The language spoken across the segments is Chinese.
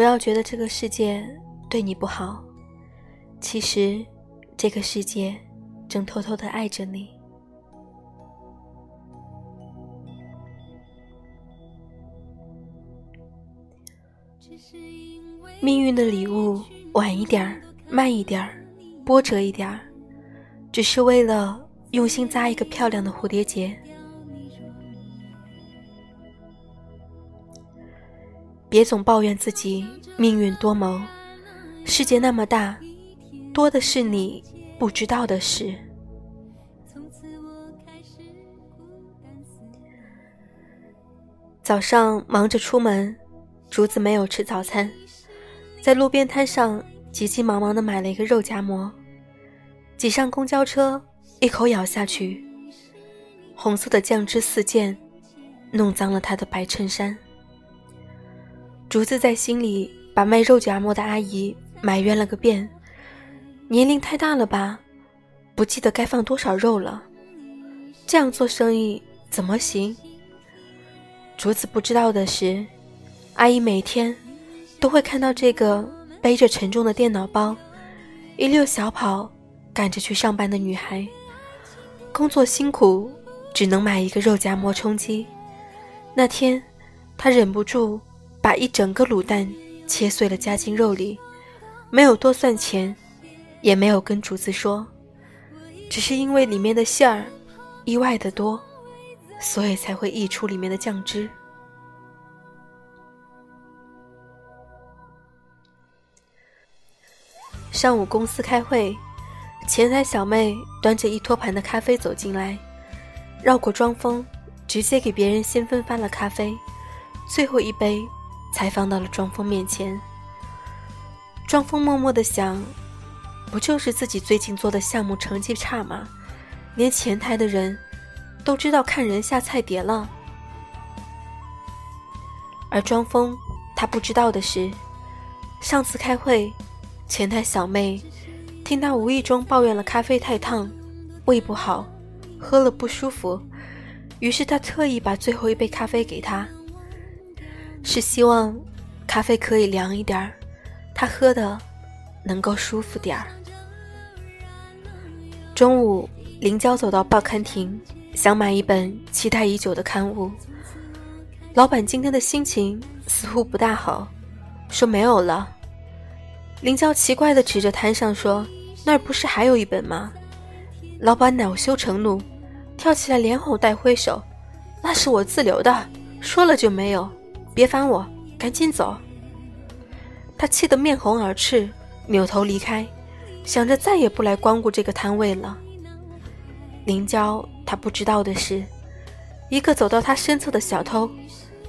不要觉得这个世界对你不好，其实这个世界正偷偷的爱着你。命运的礼物，晚一点儿，慢一点儿，波折一点儿，只是为了用心扎一个漂亮的蝴蝶结。别总抱怨自己命运多谋，世界那么大，多的是你不知道的事。早上忙着出门，竹子没有吃早餐，在路边摊上急急忙忙的买了一个肉夹馍，挤上公交车，一口咬下去，红色的酱汁四溅，弄脏了他的白衬衫。竹子在心里把卖肉夹馍的阿姨埋怨了个遍，年龄太大了吧，不记得该放多少肉了，这样做生意怎么行？竹子不知道的是，阿姨每天都会看到这个背着沉重的电脑包，一溜小跑赶着去上班的女孩，工作辛苦，只能买一个肉夹馍充饥。那天，她忍不住。把一整个卤蛋切碎了，夹进肉里，没有多算钱，也没有跟竹子说，只是因为里面的馅儿意外的多，所以才会溢出里面的酱汁。上午公司开会，前台小妹端着一托盘的咖啡走进来，绕过庄峰，直接给别人先分发了咖啡，最后一杯。才放到了庄枫面前。庄枫默默的想：“不就是自己最近做的项目成绩差吗？连前台的人都知道看人下菜碟了。”而庄枫他不知道的是，上次开会，前台小妹听他无意中抱怨了咖啡太烫，胃不好，喝了不舒服，于是他特意把最后一杯咖啡给他。是希望咖啡可以凉一点儿，他喝的能够舒服点儿。中午，林娇走到报刊亭，想买一本期待已久的刊物。老板今天的心情似乎不大好，说没有了。林娇奇怪地指着摊上说：“那儿不是还有一本吗？”老板恼羞成怒，跳起来连吼带挥手：“那是我自留的，说了就没有。”别烦我，赶紧走！他气得面红耳赤，扭头离开，想着再也不来光顾这个摊位了。林娇，他不知道的是，一个走到他身侧的小偷，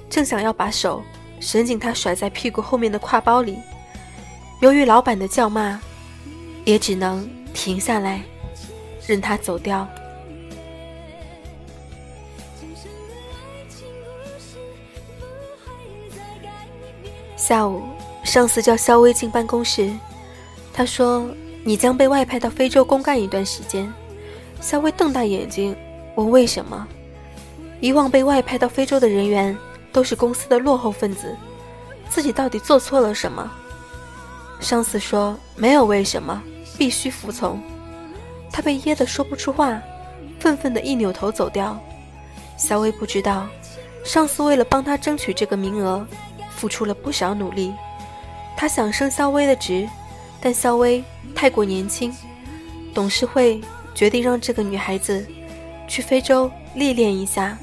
正想要把手伸进他甩在屁股后面的挎包里，由于老板的叫骂，也只能停下来，任他走掉。下午，上司叫肖薇进办公室，他说：“你将被外派到非洲公干一段时间。”肖薇瞪大眼睛问：“为什么？”以往被外派到非洲的人员都是公司的落后分子，自己到底做错了什么？上司说：“没有为什么，必须服从。”他被噎得说不出话，愤愤地一扭头走掉。肖薇不知道，上司为了帮他争取这个名额。付出了不少努力，他想升肖薇的职，但肖薇太过年轻，董事会决定让这个女孩子去非洲历练一下，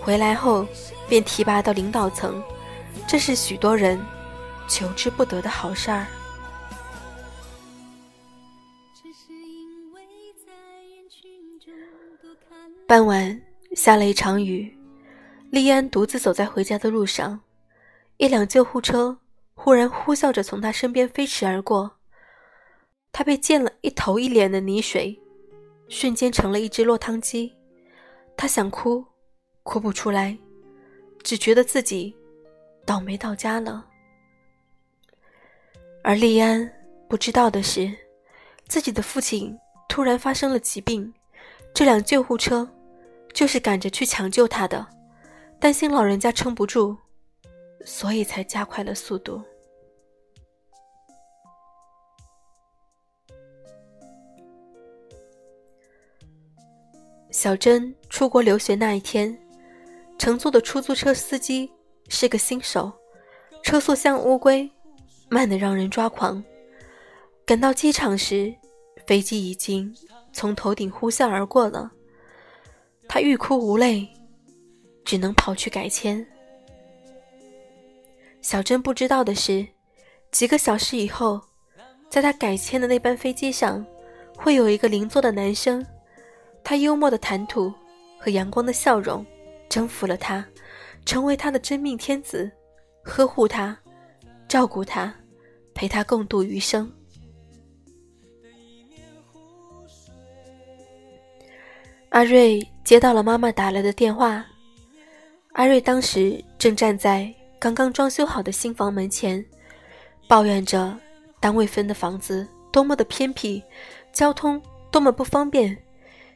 回来后便提拔到领导层，这是许多人求之不得的好事儿。傍晚下了一场雨，莉安独自走在回家的路上。一辆救护车忽然呼啸着从他身边飞驰而过，他被溅了一头一脸的泥水，瞬间成了一只落汤鸡。他想哭，哭不出来，只觉得自己倒霉到家了。而莉安不知道的是，自己的父亲突然发生了疾病，这辆救护车就是赶着去抢救他的，担心老人家撑不住。所以才加快了速度。小珍出国留学那一天乘坐的出租车司机是个新手车速像乌龟慢的让人抓狂。赶到机场时飞机已经从头顶呼啸而过了她欲哭无泪只能跑去改签。小珍不知道的是，几个小时以后，在她改签的那班飞机上，会有一个邻座的男生。他幽默的谈吐和阳光的笑容征服了他，成为他的真命天子，呵护他，照顾他，陪他共度余生。阿瑞接到了妈妈打来的电话。阿瑞当时正站在刚刚装修好的新房门前，抱怨着单位分的房子多么的偏僻，交通多么不方便。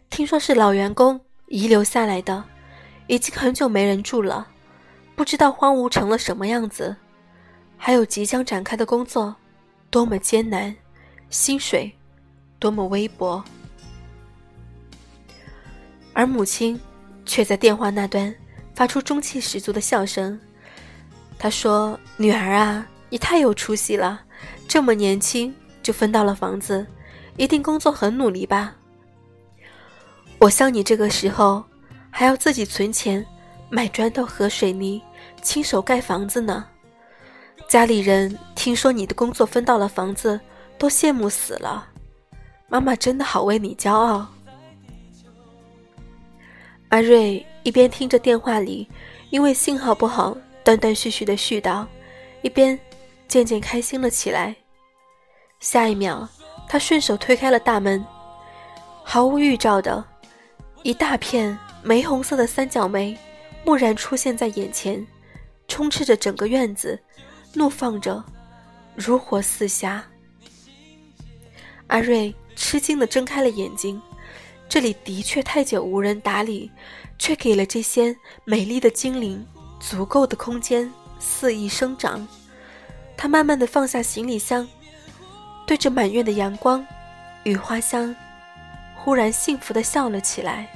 听说是老员工遗留下来的，已经很久没人住了，不知道荒芜成了什么样子。还有即将展开的工作，多么艰难，薪水多么微薄。而母亲却在电话那端发出中气十足的笑声。他说：“女儿啊，你太有出息了，这么年轻就分到了房子，一定工作很努力吧？”我像你这个时候，还要自己存钱买砖头和水泥，亲手盖房子呢。家里人听说你的工作分到了房子，都羡慕死了。妈妈真的好为你骄傲。阿瑞一边听着电话里因为信号不好断断续续的絮叨，一边渐渐开心了起来。下一秒，他顺手推开了大门，毫无预兆的。一大片玫红色的三角梅，蓦然出现在眼前，充斥着整个院子，怒放着，如火似霞。阿瑞吃惊地睁开了眼睛，这里的确太久无人打理，却给了这些美丽的精灵足够的空间肆意生长。他慢慢的放下行李箱，对着满院的阳光与花香。忽然幸福的笑了起来。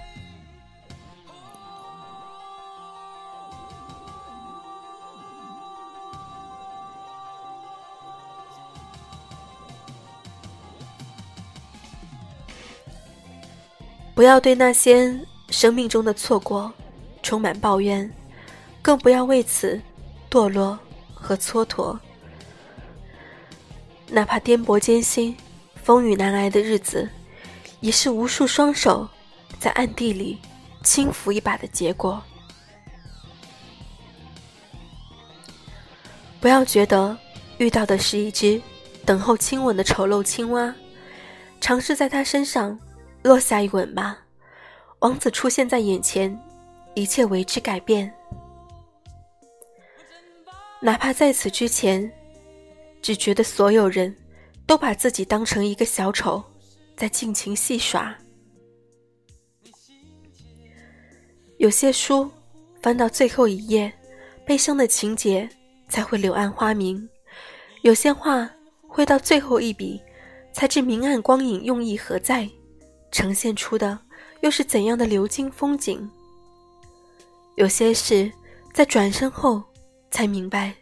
不要对那些生命中的错过充满抱怨，更不要为此堕落和蹉跎。哪怕颠簸艰辛、风雨难挨的日子。也是无数双手在暗地里轻抚一把的结果。不要觉得遇到的是一只等候亲吻的丑陋青蛙，尝试在它身上落下一吻吧。王子出现在眼前，一切为之改变。哪怕在此之前，只觉得所有人都把自己当成一个小丑。在尽情戏耍。有些书翻到最后一页，悲伤的情节才会柳暗花明；有些画会到最后一笔，才知明暗光影用意何在，呈现出的又是怎样的流金风景。有些事在转身后才明白，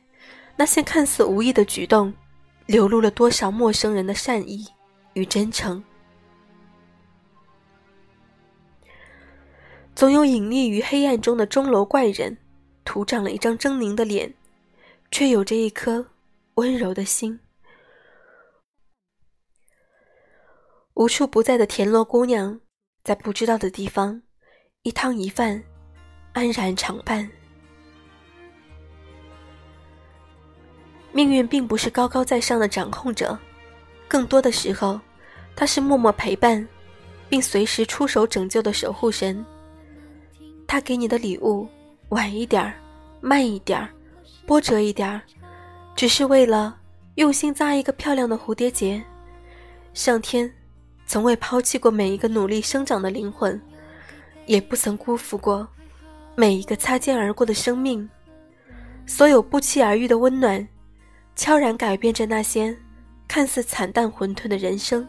那些看似无意的举动，流露了多少陌生人的善意与真诚。总有隐匿于黑暗中的钟楼怪人，涂长了一张狰狞的脸，却有着一颗温柔的心。无处不在的田螺姑娘，在不知道的地方，一汤一饭，安然常伴。命运并不是高高在上的掌控者，更多的时候，他是默默陪伴，并随时出手拯救的守护神。他给你的礼物，晚一点儿，慢一点儿，波折一点儿，只是为了用心扎一个漂亮的蝴蝶结。上天从未抛弃过每一个努力生长的灵魂，也不曾辜负过每一个擦肩而过的生命。所有不期而遇的温暖，悄然改变着那些看似惨淡混沌的人生。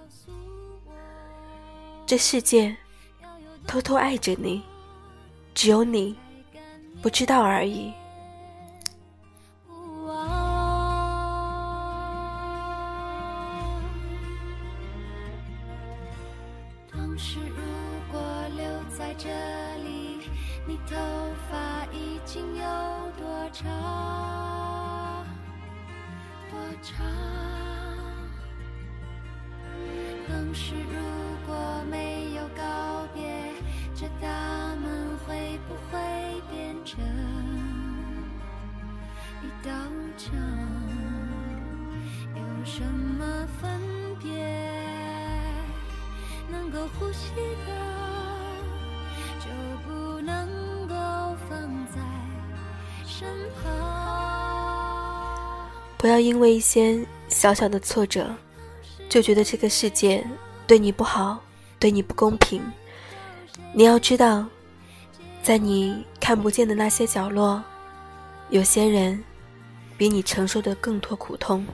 这世界偷偷爱着你，只有你不知道而已。当时如果没有告别，这大门会不会变成一道墙？有什么分别？能够呼吸的，就不能够放在身旁。不要因为一些小小的挫折，就觉得这个世界对你不好，对你不公平。你要知道，在你看不见的那些角落，有些人比你承受的更多苦痛。